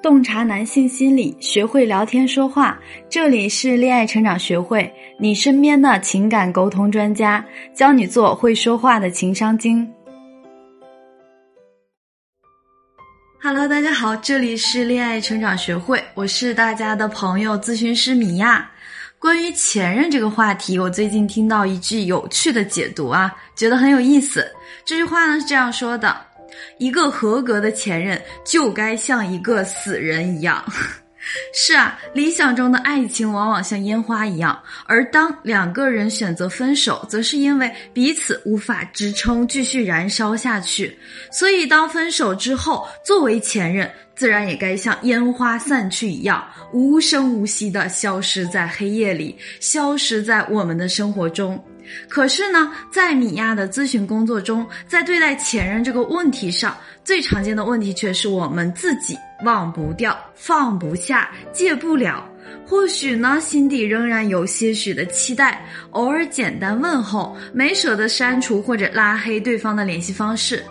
洞察男性心理，学会聊天说话。这里是恋爱成长学会，你身边的情感沟通专家，教你做会说话的情商精。Hello，大家好，这里是恋爱成长学会，我是大家的朋友咨询师米娅。关于前任这个话题，我最近听到一句有趣的解读啊，觉得很有意思。这句话呢是这样说的。一个合格的前任就该像一个死人一样。是啊，理想中的爱情往往像烟花一样，而当两个人选择分手，则是因为彼此无法支撑继续燃烧下去。所以，当分手之后，作为前任，自然也该像烟花散去一样，无声无息地消失在黑夜里，消失在我们的生活中。可是呢，在米娅的咨询工作中，在对待前任这个问题上，最常见的问题却是我们自己忘不掉、放不下、戒不了。或许呢，心底仍然有些许的期待，偶尔简单问候，没舍得删除或者拉黑对方的联系方式。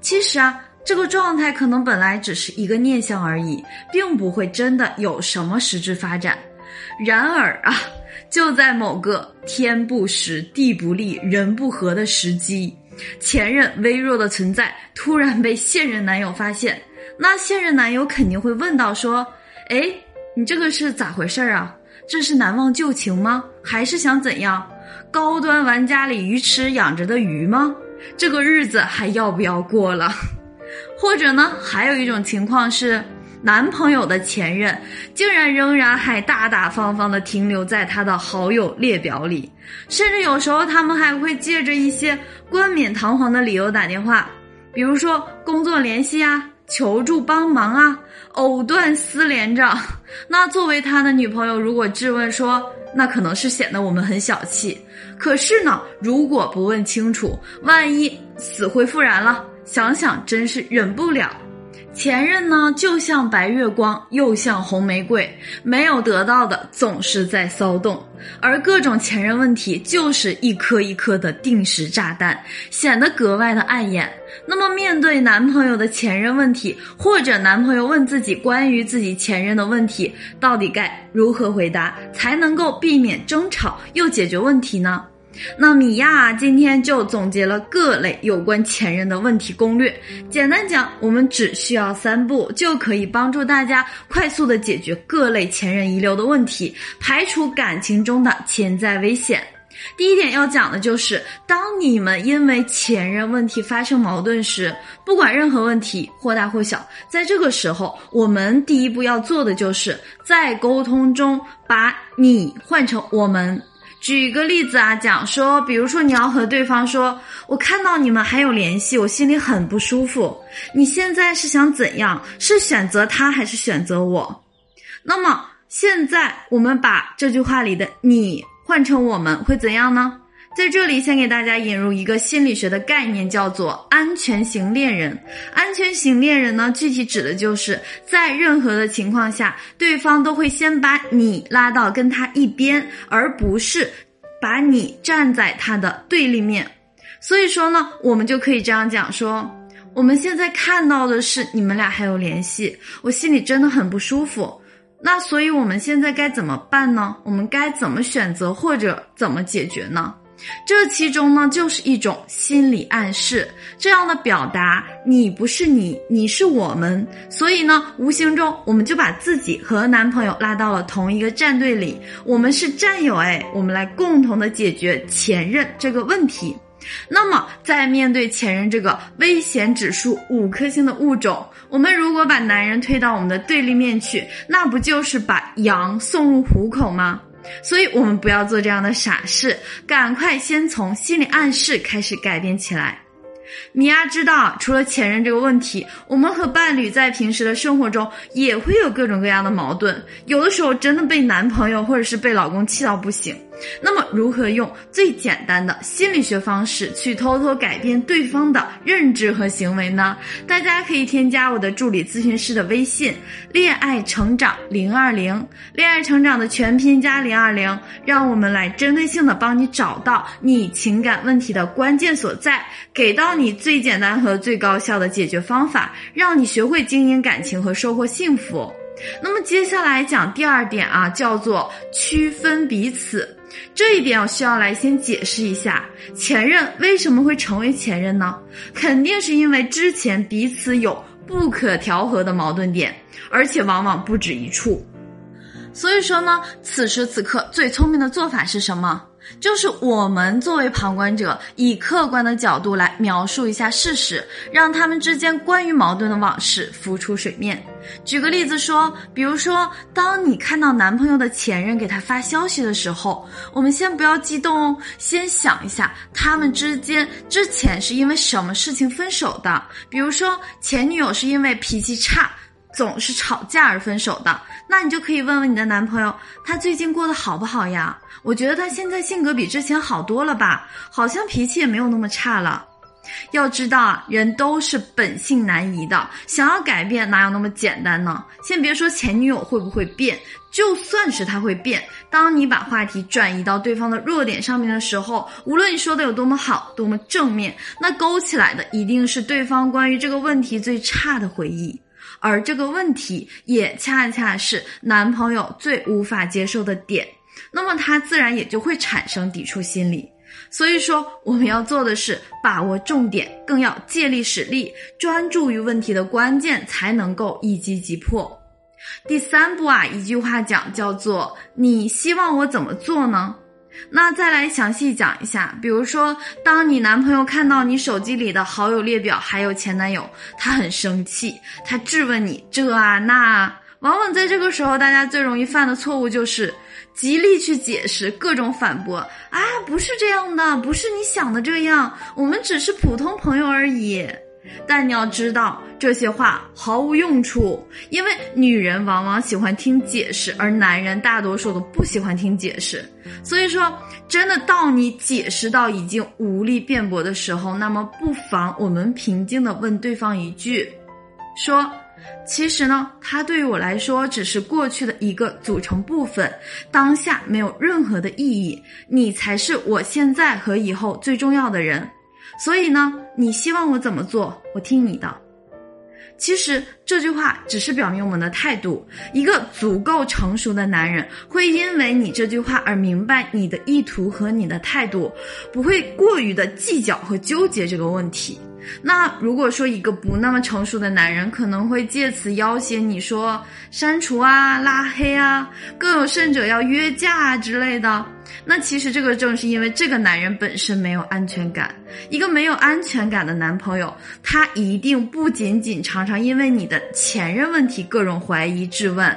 其实啊，这个状态可能本来只是一个念想而已，并不会真的有什么实质发展。然而啊。就在某个天不时、地不利、人不和的时机，前任微弱的存在突然被现任男友发现，那现任男友肯定会问到：说，哎，你这个是咋回事啊？这是难忘旧情吗？还是想怎样？高端玩家里鱼池养着的鱼吗？这个日子还要不要过了？或者呢？还有一种情况是。男朋友的前任竟然仍然还大大方方的停留在他的好友列表里，甚至有时候他们还会借着一些冠冕堂皇的理由打电话，比如说工作联系啊、求助帮忙啊，藕断丝连着。那作为他的女朋友，如果质问说，那可能是显得我们很小气。可是呢，如果不问清楚，万一死灰复燃了，想想真是忍不了。前任呢，就像白月光，又像红玫瑰，没有得到的总是在骚动，而各种前任问题就是一颗一颗的定时炸弹，显得格外的碍眼。那么，面对男朋友的前任问题，或者男朋友问自己关于自己前任的问题，到底该如何回答，才能够避免争吵又解决问题呢？那米娅今天就总结了各类有关前任的问题攻略。简单讲，我们只需要三步，就可以帮助大家快速的解决各类前任遗留的问题，排除感情中的潜在危险。第一点要讲的就是，当你们因为前任问题发生矛盾时，不管任何问题或大或小，在这个时候，我们第一步要做的就是在沟通中把你换成我们。举一个例子啊，讲说，比如说你要和对方说，我看到你们还有联系，我心里很不舒服。你现在是想怎样？是选择他还是选择我？那么现在我们把这句话里的你换成我们会怎样呢？在这里，先给大家引入一个心理学的概念，叫做安全型恋人。安全型恋人呢，具体指的就是在任何的情况下，对方都会先把你拉到跟他一边，而不是把你站在他的对立面。所以说呢，我们就可以这样讲说：我们现在看到的是你们俩还有联系，我心里真的很不舒服。那所以我们现在该怎么办呢？我们该怎么选择或者怎么解决呢？这其中呢，就是一种心理暗示，这样的表达，你不是你，你是我们，所以呢，无形中我们就把自己和男朋友拉到了同一个战队里，我们是战友哎，我们来共同的解决前任这个问题。那么，在面对前任这个危险指数五颗星的物种，我们如果把男人推到我们的对立面去，那不就是把羊送入虎口吗？所以，我们不要做这样的傻事，赶快先从心理暗示开始改变起来。米娅知道，除了前任这个问题，我们和伴侣在平时的生活中也会有各种各样的矛盾，有的时候真的被男朋友或者是被老公气到不行。那么，如何用最简单的心理学方式去偷偷改变对方的认知和行为呢？大家可以添加我的助理咨询师的微信“恋爱成长零二零”，恋爱成长的全拼加零二零，让我们来针对性的帮你找到你情感问题的关键所在，给到你最简单和最高效的解决方法，让你学会经营感情和收获幸福。那么接下来讲第二点啊，叫做区分彼此。这一点我需要来先解释一下，前任为什么会成为前任呢？肯定是因为之前彼此有不可调和的矛盾点，而且往往不止一处。所以说呢，此时此刻最聪明的做法是什么？就是我们作为旁观者，以客观的角度来描述一下事实，让他们之间关于矛盾的往事浮出水面。举个例子说，比如说，当你看到男朋友的前任给他发消息的时候，我们先不要激动哦，先想一下他们之间之前是因为什么事情分手的。比如说，前女友是因为脾气差。总是吵架而分手的，那你就可以问问你的男朋友，他最近过得好不好呀？我觉得他现在性格比之前好多了吧，好像脾气也没有那么差了。要知道啊，人都是本性难移的，想要改变哪有那么简单呢？先别说前女友会不会变，就算是他会变，当你把话题转移到对方的弱点上面的时候，无论你说的有多么好，多么正面，那勾起来的一定是对方关于这个问题最差的回忆。而这个问题也恰恰是男朋友最无法接受的点，那么他自然也就会产生抵触心理。所以说，我们要做的是把握重点，更要借力使力，专注于问题的关键，才能够一击即破。第三步啊，一句话讲叫做：你希望我怎么做呢？那再来详细讲一下，比如说，当你男朋友看到你手机里的好友列表还有前男友，他很生气，他质问你这啊那啊。往往在这个时候，大家最容易犯的错误就是极力去解释，各种反驳啊，不是这样的，不是你想的这样，我们只是普通朋友而已。但你要知道，这些话毫无用处，因为女人往往喜欢听解释，而男人大多数都不喜欢听解释。所以说，真的到你解释到已经无力辩驳的时候，那么不妨我们平静的问对方一句：说，其实呢，他对于我来说只是过去的一个组成部分，当下没有任何的意义，你才是我现在和以后最重要的人。所以呢，你希望我怎么做，我听你的。其实这句话只是表明我们的态度。一个足够成熟的男人会因为你这句话而明白你的意图和你的态度，不会过于的计较和纠结这个问题。那如果说一个不那么成熟的男人可能会借此要挟你说删除啊、拉黑啊，更有甚者要约架啊之类的。那其实这个正是因为这个男人本身没有安全感。一个没有安全感的男朋友，他一定不仅仅常常因为你的前任问题各种怀疑质问，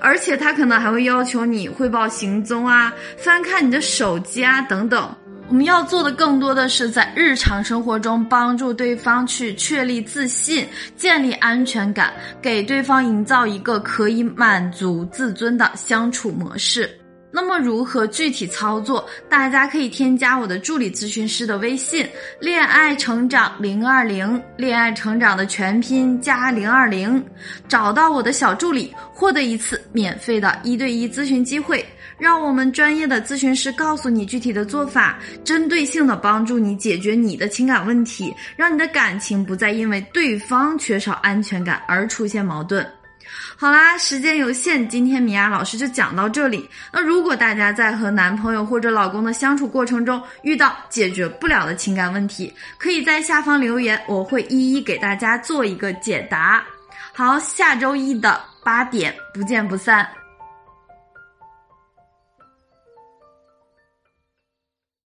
而且他可能还会要求你汇报行踪啊、翻看你的手机啊等等。我们要做的更多的是在日常生活中帮助对方去确立自信、建立安全感，给对方营造一个可以满足自尊的相处模式。那么如何具体操作？大家可以添加我的助理咨询师的微信“恋爱成长零二零”，恋爱成长的全拼加零二零，找到我的小助理，获得一次免费的一对一咨询机会，让我们专业的咨询师告诉你具体的做法，针对性的帮助你解决你的情感问题，让你的感情不再因为对方缺少安全感而出现矛盾。好啦，时间有限，今天米娅老师就讲到这里。那如果大家在和男朋友或者老公的相处过程中遇到解决不了的情感问题，可以在下方留言，我会一一给大家做一个解答。好，下周一的八点不见不散。